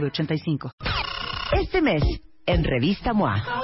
906985. Este mes, en Revista MOA,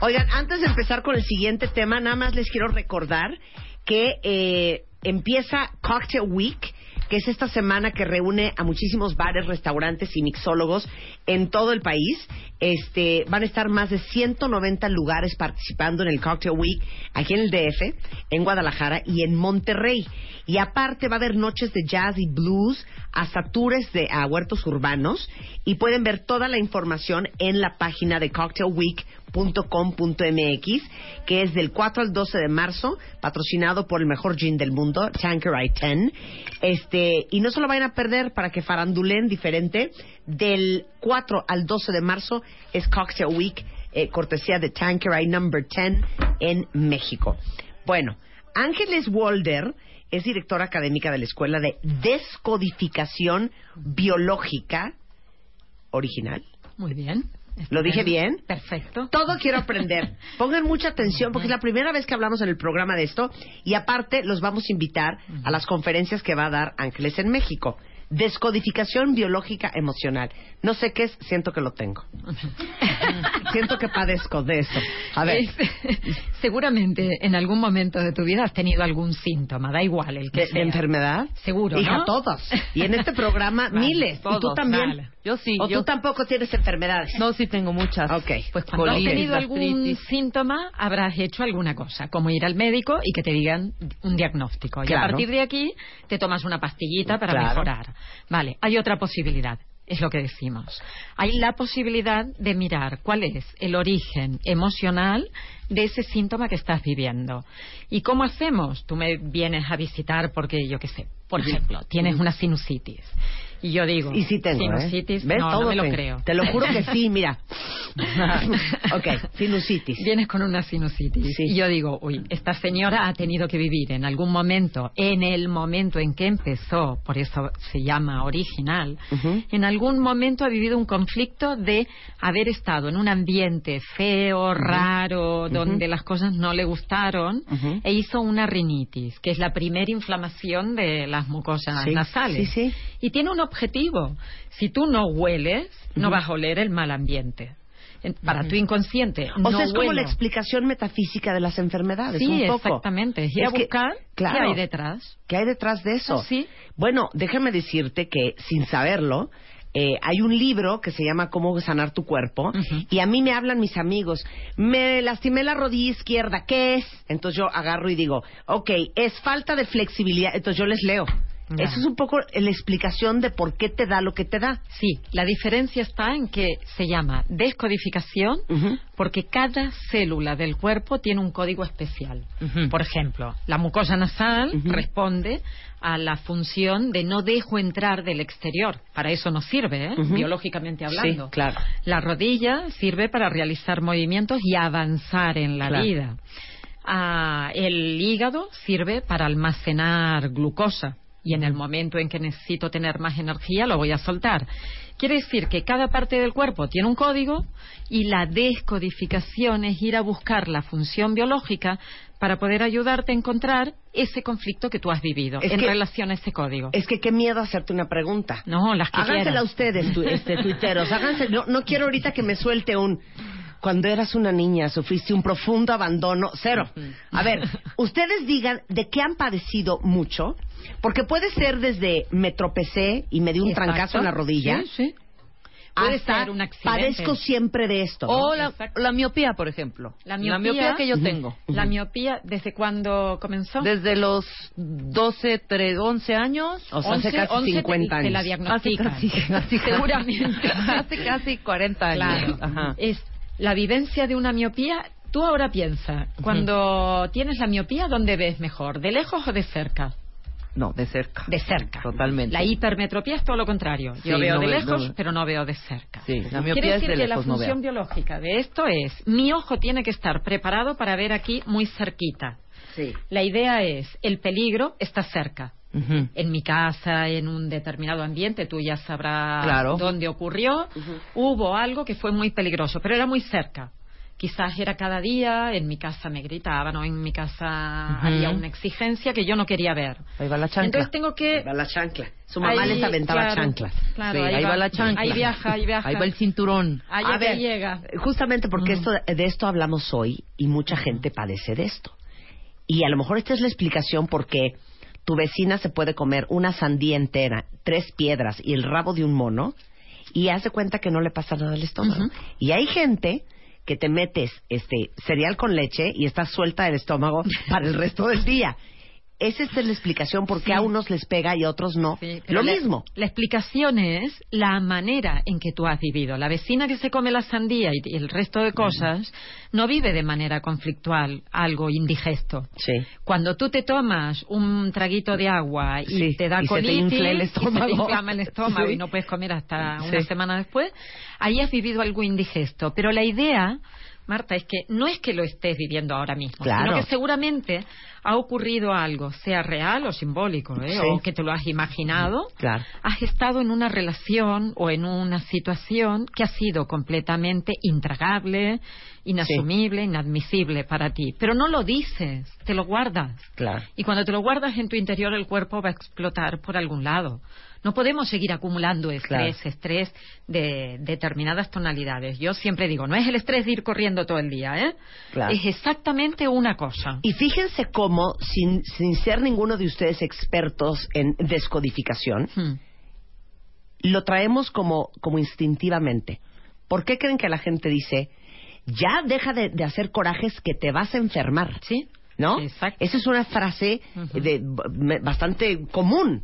Oigan, antes de empezar con el siguiente tema, nada más les quiero recordar que eh, empieza Cocktail Week, que es esta semana que reúne a muchísimos bares, restaurantes y mixólogos en todo el país. Este, van a estar más de 190 lugares participando en el Cocktail Week aquí en el DF, en Guadalajara y en Monterrey. Y aparte va a haber noches de jazz y blues, hasta tours de a huertos urbanos y pueden ver toda la información en la página de cocktailweek.com.mx que es del 4 al 12 de marzo, patrocinado por el mejor gin del mundo, Tanqueray 10. Este, y no se lo vayan a perder para que farandulen diferente. Del 4 al 12 de marzo es Cocktail Week, eh, cortesía de Tanqueray Number 10 en México. Bueno, Ángeles Walder es directora académica de la Escuela de Descodificación Biológica Original. Muy bien. ¿Lo dije bien? Perfecto. Todo quiero aprender. Pongan mucha atención porque es la primera vez que hablamos en el programa de esto y aparte los vamos a invitar a las conferencias que va a dar Ángeles en México. Descodificación biológica emocional. No sé qué es, siento que lo tengo. siento que padezco de eso. A ver. Es- seguramente en algún momento de tu vida has tenido algún síntoma, da igual el que ¿De, sea. de enfermedad? Seguro, Hija, ¿no? todos. Y en este programa, Vale, miles. y tú todos, también. vale. Yo sí, O yo tú tampoco tienes enfermedades. no sí tengo muchas. Ok. Pues cuando has tenido algún gastritis. síntoma, habrás hecho alguna cosa, como ir al médico y que te digan un diagnóstico. Y Claro. a partir de aquí te tomas una pastillita para Claro. mejorar. Vale, hay otra posibilidad, es lo que decimos. Hay la posibilidad de mirar cuál es el origen emocional de ese síntoma que estás viviendo. ¿Y cómo hacemos? Tú me vienes a visitar porque, yo qué sé, por ejemplo, tienes una sinusitis. Y yo digo, Y sí tengo, ¿eh? sinusitis, ¿Ves? no, Todo no me lo creo. Te lo juro que sí, mira. ok, sinusitis. Vienes con una sinusitis. Sí. Y yo digo, uy, esta señora ha tenido que vivir en algún momento, en el momento en que empezó, por eso se llama original, en algún momento ha vivido un conflicto de haber estado en un ambiente feo, raro, donde las cosas no le gustaron, e hizo una rinitis, que es la primera inflamación de las mucosas Sí, nasales. sí. Y tiene objetivo. Si tú no hueles, no vas a oler el mal ambiente. En- Para tu inconsciente. O no sea, es como la explicación metafísica de las enfermedades, Sí, un poco. exactamente. Es ir a Es que- buscar claro. qué hay detrás. ¿Qué hay detrás de eso? Ah, sí. Bueno, déjame decirte que sin saberlo, eh, hay un libro que se llama Cómo sanar tu cuerpo y a mí me hablan mis amigos, me lastimé la rodilla izquierda, ¿qué es? Entonces yo agarro y digo, ok, es falta de flexibilidad, entonces yo les leo. Ya. Eso es un poco la explicación de por qué te da lo que te da. Sí, la diferencia está en que se llama descodificación porque cada célula del cuerpo tiene un código especial. Por ejemplo, la mucosa nasal responde a la función de no dejo entrar del exterior. Para eso nos sirve, ¿eh? Biológicamente hablando. Sí, claro. La rodilla sirve para realizar movimientos y avanzar en la Claro. vida. Ah, el hígado sirve para almacenar glucosa y en el momento en que necesito tener más energía lo voy a soltar. Quiere decir que cada parte del cuerpo tiene un código y la descodificación es ir a buscar la función biológica para poder ayudarte a encontrar ese conflicto que tú has vivido Es en que- relación a ese código. Es que qué miedo hacerte una pregunta. No, las que Hágansela quieras. a ustedes, tu- este, tuiteros. Háganse, no, no quiero ahorita que me suelte un... Cuando eras una niña sufriste un profundo abandono. Cero. A ver, ustedes digan de qué han padecido mucho, porque puede ser desde me tropecé y me di un Exacto. trancazo en la rodilla. Sí, sí. Puede hasta ser un accidente. padezco siempre de esto. ¿no? O la, la miopía, por ejemplo. La miopía, que yo tengo. La miopía, ¿desde cuándo comenzó? Desde los 12, 13, 11 años. O sea, hace 11, casi 11 te- 50 te la años. diagnostican. Hace casi- casi- Seguramente. Hace casi 40 años. Claro. Ajá. Es la vivencia de una miopía. Tú ahora piensa, cuando tienes la miopía, ¿dónde ves mejor? ¿De lejos o de cerca? No, de cerca. De cerca. Totalmente. La hipermetropía es todo lo contrario. Yo Sí, veo no de ve- lejos, no- pero no veo de cerca. Sí, la Quiere decir de que la no función biológica de esto es, mi ojo tiene que estar preparado para ver aquí muy cerquita. Sí. La idea es, el peligro está cerca. En mi casa, en un determinado ambiente, tú ya sabrás Claro. dónde ocurrió, hubo algo que fue muy peligroso, pero era muy cerca. Quizás era cada día, en mi casa me gritaban o en mi casa había una exigencia que yo no quería ver. Ahí va la chancla. Entonces tengo que... Va la chancla. Su mamá Ahí, les aventaba claro, chanclas. Claro, Sí, ahí, va, la chancla. Ahí viaja, ahí viaja. Ahí va el cinturón. Allá A ver, llega. Justamente porque Ujú. esto, de esto hablamos hoy y mucha gente padece de esto. Y a lo mejor esta es la explicación por qué tu vecina se puede comer una sandía entera, tres piedras y el rabo de un mono y hace cuenta que no le pasa nada al estómago. Y hay gente que te metes este cereal con leche y estás suelta del estómago para el resto del día. Esa es la explicación por qué Sí. a unos les pega y a otros no. Sí, Lo la- mismo. La explicación es la manera en que tú has vivido. La vecina que se come la sandía y, y el resto de cosas no vive de manera conflictual algo indigesto. Sí. Cuando tú te tomas un traguito de agua y Sí, te da y se te colitis infla el y se te estómago. inflama el estómago y no puedes comer hasta una semana después, ahí has vivido algo indigesto. Pero la idea, Marta, es que no es que lo estés viviendo ahora mismo, Claro. sino que seguramente ha ocurrido algo, sea real o simbólico, ¿eh? Sí. o que te lo has imaginado, Claro. has estado en una relación o en una situación que ha sido completamente intragable, inasumible, inadmisible para ti. Pero no lo dices, te lo guardas. Claro. Y cuando te lo guardas en tu interior, el cuerpo va a explotar por algún lado. No podemos seguir acumulando estrés, Claro. estrés de determinadas tonalidades. Yo siempre digo, no es el estrés de ir corriendo todo el día, ¿eh? Claro. Es exactamente una cosa. Y fíjense cómo, sin, sin ser ninguno de ustedes expertos en descodificación, Hmm. lo traemos como, como instintivamente. ¿Por qué creen que la gente dice, ya deja de, de hacer corajes que te vas a enfermar? ¿Sí? ¿No? Exacto. Esa es una frase de, bastante común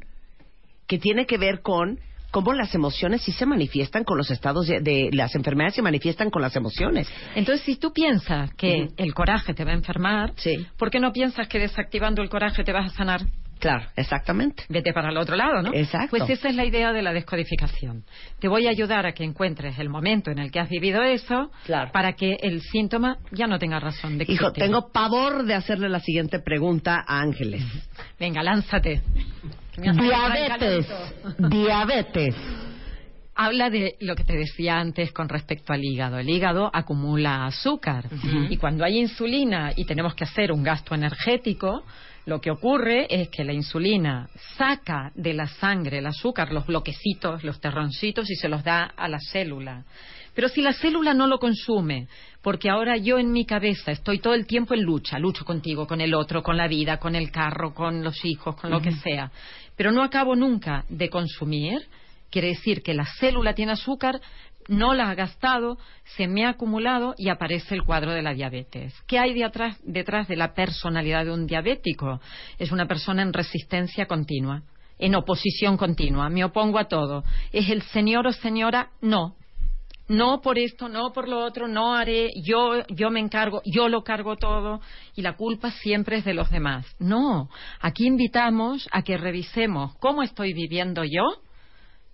que tiene que ver con cómo las emociones sí se manifiestan con los estados de, de- las enfermedades se manifiestan con las emociones. Entonces, si tú piensas que el coraje te va a enfermar, Sí. ¿por qué no piensas que desactivando el coraje te vas a sanar? Claro, exactamente. Vete para el otro lado, ¿no? Exacto. Pues esa es la idea de la descodificación. Te voy a ayudar a que encuentres el momento en el que has vivido eso Claro. para que el síntoma ya no tenga razón de Hijo, existir. tengo pavor de hacerle la siguiente pregunta a Ángeles. Venga, lánzate. Diabetes. Diabetes. Habla de lo que te decía antes con respecto al hígado. El hígado acumula azúcar y cuando hay insulina y tenemos que hacer un gasto energético, lo que ocurre es que la insulina saca de la sangre el azúcar, los bloquecitos, los terroncitos y se los da a la célula. Pero si la célula no lo consume, porque ahora yo en mi cabeza estoy todo el tiempo en lucha, lucho contigo, con el otro, con la vida, con el carro, con los hijos, con lo que sea, pero no acabo nunca de consumir, quiere decir que la célula tiene azúcar, no la ha gastado, se me ha acumulado y aparece el cuadro de la diabetes. ¿Qué hay de atrás- detrás de la personalidad de un diabético? Es una persona en resistencia continua, en oposición continua, me opongo a todo. ¿Es el señor o señora? No. No por esto, no por lo otro, no haré, yo, yo me encargo, yo lo cargo todo y la culpa siempre es de los demás. No, aquí invitamos a que revisemos cómo estoy viviendo yo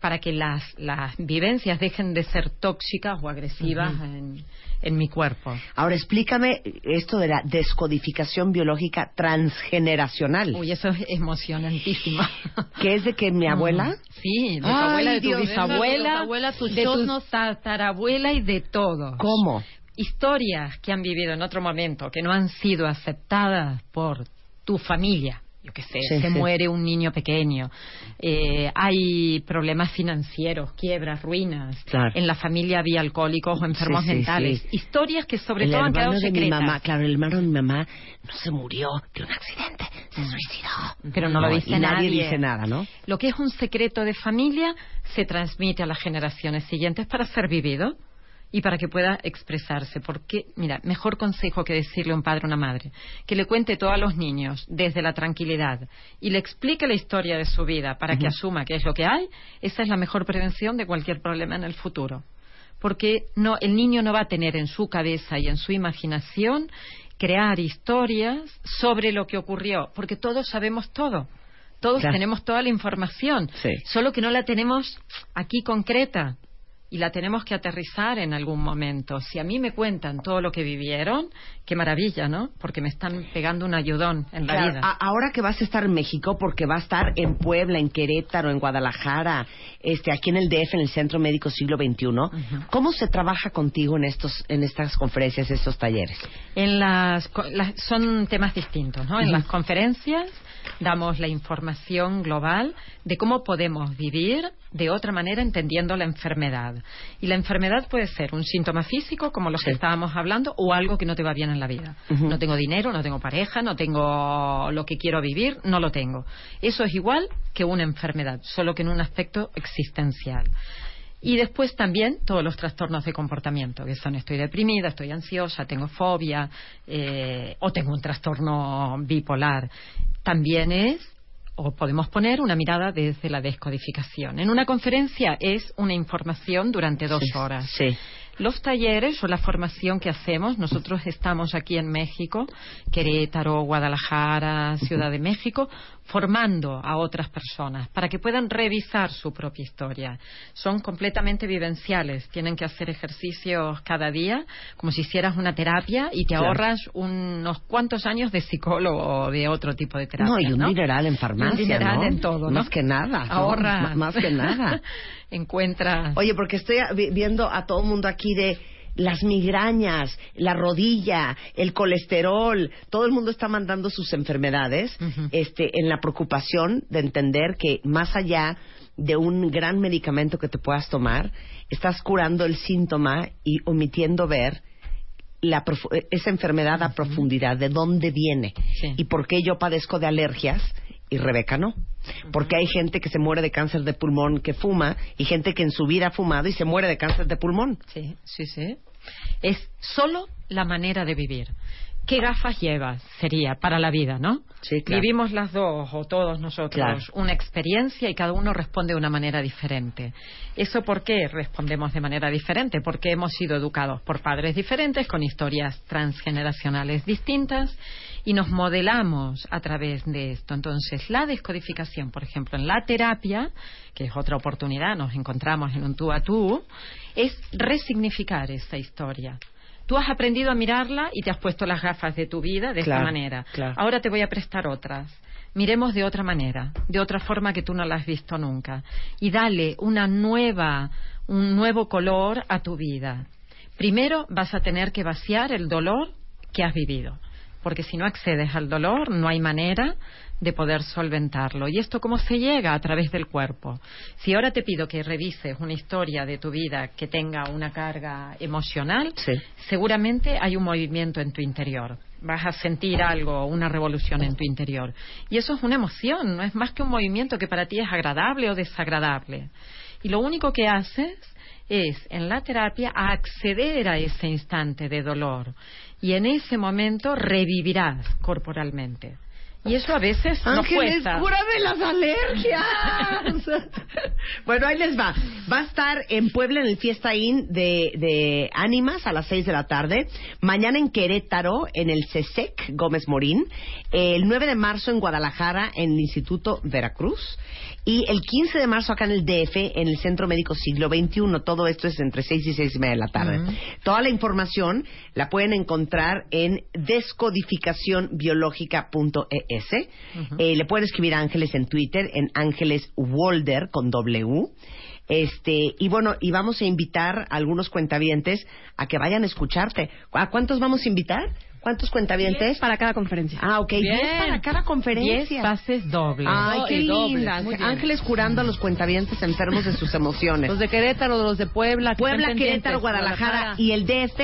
para que las, las vivencias dejen de ser tóxicas o agresivas en, en mi cuerpo. Ahora explícame esto de la descodificación biológica transgeneracional. Uy, eso es emocionantísimo. que es de que mi abuela Sí, de tu Ay, abuela, de tu Dios, bisabuela, de tu de tatarabuela y de todo. ¿Cómo? Historias que han vivido en otro momento que no han sido aceptadas por tu familia. Yo qué sé, Sí, se sí. muere un niño pequeño, eh, hay problemas financieros, quiebras, ruinas. Claro. En la familia había alcohólicos o enfermos Sí, mentales. Historias que sobre el todo han quedado de mi secretas. mamá, claro, el hermano de mi mamá no se murió de un accidente, se suicidó. Pero no, lo dice y nadie dice nada, ¿no? Lo que es un secreto de familia se transmite a las generaciones siguientes para ser vivido y para que pueda expresarse. Porque, mira, mejor consejo que decirle a un padre o una madre, que le cuente todo a los niños desde la tranquilidad y le explique la historia de su vida para que asuma qué es lo que hay, esa es la mejor prevención de cualquier problema en el futuro. Porque no, el niño no va a tener en su cabeza y en su imaginación crear historias sobre lo que ocurrió, porque todos sabemos todo. Todos Claro. tenemos toda la información, Sí. solo que no la tenemos aquí concreta y la tenemos que aterrizar en algún momento. Si a mí me cuentan todo lo que vivieron, qué maravilla, ¿no? Porque me están pegando un ayudón en la Claro, vida. ahora que vas a estar en México, porque va a estar en Puebla, en Querétaro, en Guadalajara, este, aquí en el DF, en el Centro Médico Siglo XXI, ¿cómo se trabaja contigo en estos, en estas conferencias, estos talleres? En las, las- son temas distintos, ¿no? En las conferencias damos la información global de cómo podemos vivir de otra manera entendiendo la enfermedad. Y la enfermedad puede ser un síntoma físico, como los que estábamos hablando, o algo que no te va bien en la vida. No tengo dinero, no tengo pareja, no tengo lo que quiero vivir, no lo tengo. Eso es igual que una enfermedad, solo que en un aspecto existencial. Y después también todos los trastornos de comportamiento, que son estoy deprimida, estoy ansiosa, tengo fobia eh, o tengo un trastorno bipolar. También es, o podemos poner una mirada desde la descodificación. En una conferencia es una información durante dos horas. Sí. Los talleres o la formación que hacemos, nosotros estamos aquí en México, Querétaro, Guadalajara, Ciudad de México, formando a otras personas para que puedan revisar su propia historia. Son completamente vivenciales, tienen que hacer ejercicios cada día, como si hicieras una terapia y te Claro. ahorras unos cuantos años de psicólogo o de otro tipo de terapia. No, y un dineral en farmacia, un dineral ¿no? en todo, ¿no? Más que nada. Ahorra. Más que nada. Encuentra. Oye, porque estoy viendo a todo el mundo aquí de las migrañas, la rodilla, el colesterol, todo el mundo está mandando sus enfermedades, este, en la preocupación de entender que más allá de un gran medicamento que te puedas tomar, estás curando el síntoma y omitiendo ver la esa enfermedad a profundidad, de dónde viene Sí. y por qué yo padezco de alergias y Rebeca no. Porque hay gente que se muere de cáncer de pulmón que fuma y gente que en su vida ha fumado y se muere de cáncer de pulmón. Sí, sí, sí. Es solo la manera de vivir. ¿Qué gafas llevas? Sería para la vida, ¿no? Sí, claro. Vivimos las dos, o todos nosotros, Claro. una experiencia y cada uno responde de una manera diferente. ¿Eso por qué respondemos de manera diferente? Porque hemos sido educados por padres diferentes, con historias transgeneracionales distintas, y nos modelamos a través de esto. Entonces, la descodificación, por ejemplo, en la terapia, que es otra oportunidad, nos encontramos en un tú a tú, es resignificar esa historia. Tú has aprendido a mirarla y te has puesto las gafas de tu vida de Claro, esta manera. claro. Ahora te voy a prestar otras. Miremos de otra manera, de otra forma que tú no la has visto nunca. Y dale una nueva, un nuevo color a tu vida. Primero vas a tener que vaciar el dolor que has vivido. Porque si no accedes al dolor, no hay manera de poder solventarlo. ¿Y esto cómo se llega? A través del cuerpo. Si ahora te pido que revises una historia de tu vida que tenga una carga emocional, Sí. seguramente hay un movimiento en tu interior. Vas a sentir algo, una revolución en tu interior. Y eso es una emoción, no es más que un movimiento que para ti es agradable o desagradable. Y lo único que haces es, en la terapia, acceder a ese instante de dolor. Y en ese momento revivirás corporalmente. Y eso a veces no Ángeles, cuesta. cúrame las alergias. bueno, ahí les va. Va a estar en Puebla en el Fiesta Inn de, de Ánimas a las 6 de la tarde. Mañana en Querétaro, en el CESEC Gómez Morín. El 9 de marzo en Guadalajara, en el Instituto Veracruz. Y el 15 de marzo acá en el DF, en el Centro Médico Siglo XXI. Todo esto es entre 6 y 6 y media de la tarde. Toda la información la pueden encontrar en descodificacionbiológica.es. Eh, le pueden escribir a Ángeles en Twitter, en Ángeles Walder con W. Este, y bueno, y vamos a invitar a algunos cuentavientes a que vayan a escucharte. ¿A cuántos vamos a invitar? ¿Cuántos cuentavientes? para cada conferencia. Ah, ok, 10 Bien. para cada conferencia. Diez pases dobles. Ay, qué linda. Ángeles curando a los cuentavientes enfermos de sus emociones. Los de Querétaro, los de Puebla. Puebla, Querétaro, Guadalajara y el DF,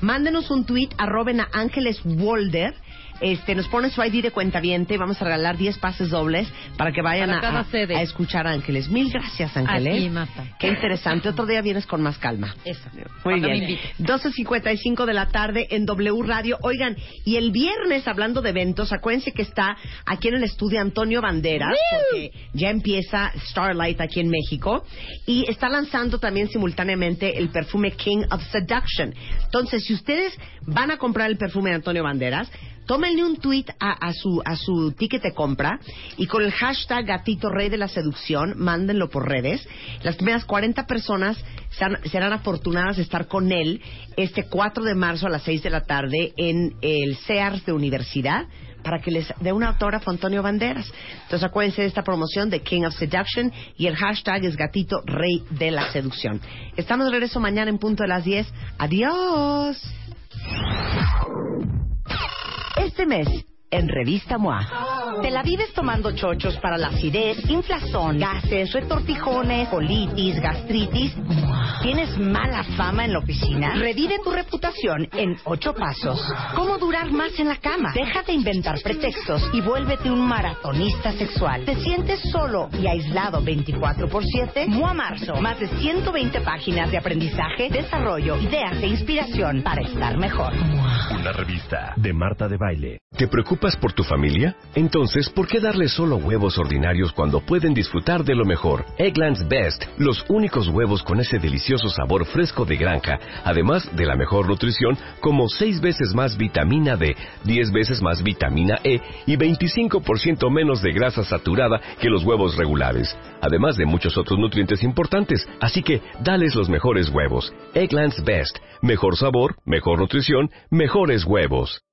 mándenos un tweet, arroben a Ángeles Walder este, nos pone su ID de cuenta y vamos a regalar 10 pases dobles para que vayan Para a, a- escuchar a Ángeles. Mil gracias, Ángeles. Marta. Qué interesante. Otro día vienes con más calma. Eso. Muy Cuando bien. invites. 12.55 de la tarde en W Radio. Oigan, y el viernes, hablando de eventos, acuérdense que está aquí en el estudio Antonio Banderas, porque ya empieza Starlight aquí en México, y está lanzando también simultáneamente el perfume King of Seduction. Entonces, si ustedes van a comprar el perfume de Antonio Banderas, tómenle un tweet a, su a su ticket de compra y con el hashtag gatito rey de la seducción mándenlo por redes las primeras 40 personas serán, serán afortunadas de estar con él este 4 de marzo a las 6 de la tarde en el Sears de Universidad para que les dé un autógrafo a Antonio Banderas. Entonces acuérdense de esta promoción de King of Seduction y el hashtag es gatito rey de la seducción. Estamos de regreso mañana en punto de las 10. Adiós. Este mes, en Revista MOA, te la vives tomando chochos para la acidez, inflazón, gases, retortijones, colitis, gastritis. ¿Tienes mala fama en la oficina? Revive tu reputación en ocho pasos. ¿Cómo durar más en la cama? Deja de inventar pretextos y vuélvete un maratonista sexual. ¿Te sientes solo y aislado 24 por 7? MOA Marzo, más de 120 páginas de aprendizaje, desarrollo, ideas e inspiración para estar mejor. Una revista de Marta de Baile. ¿Te preocupas por tu familia? Entonces, ¿por qué darles solo huevos ordinarios cuando pueden disfrutar de lo mejor? Eggland's Best, los únicos huevos con ese delicioso sabor fresco de granja, además de la mejor nutrición, como 6 veces más vitamina D, 10 veces más vitamina E y 25% menos de grasa saturada que los huevos regulares, además de muchos otros nutrientes importantes. Así que, dales los mejores huevos. Eggland's Best, mejor sabor, mejor nutrición, mejores huevos.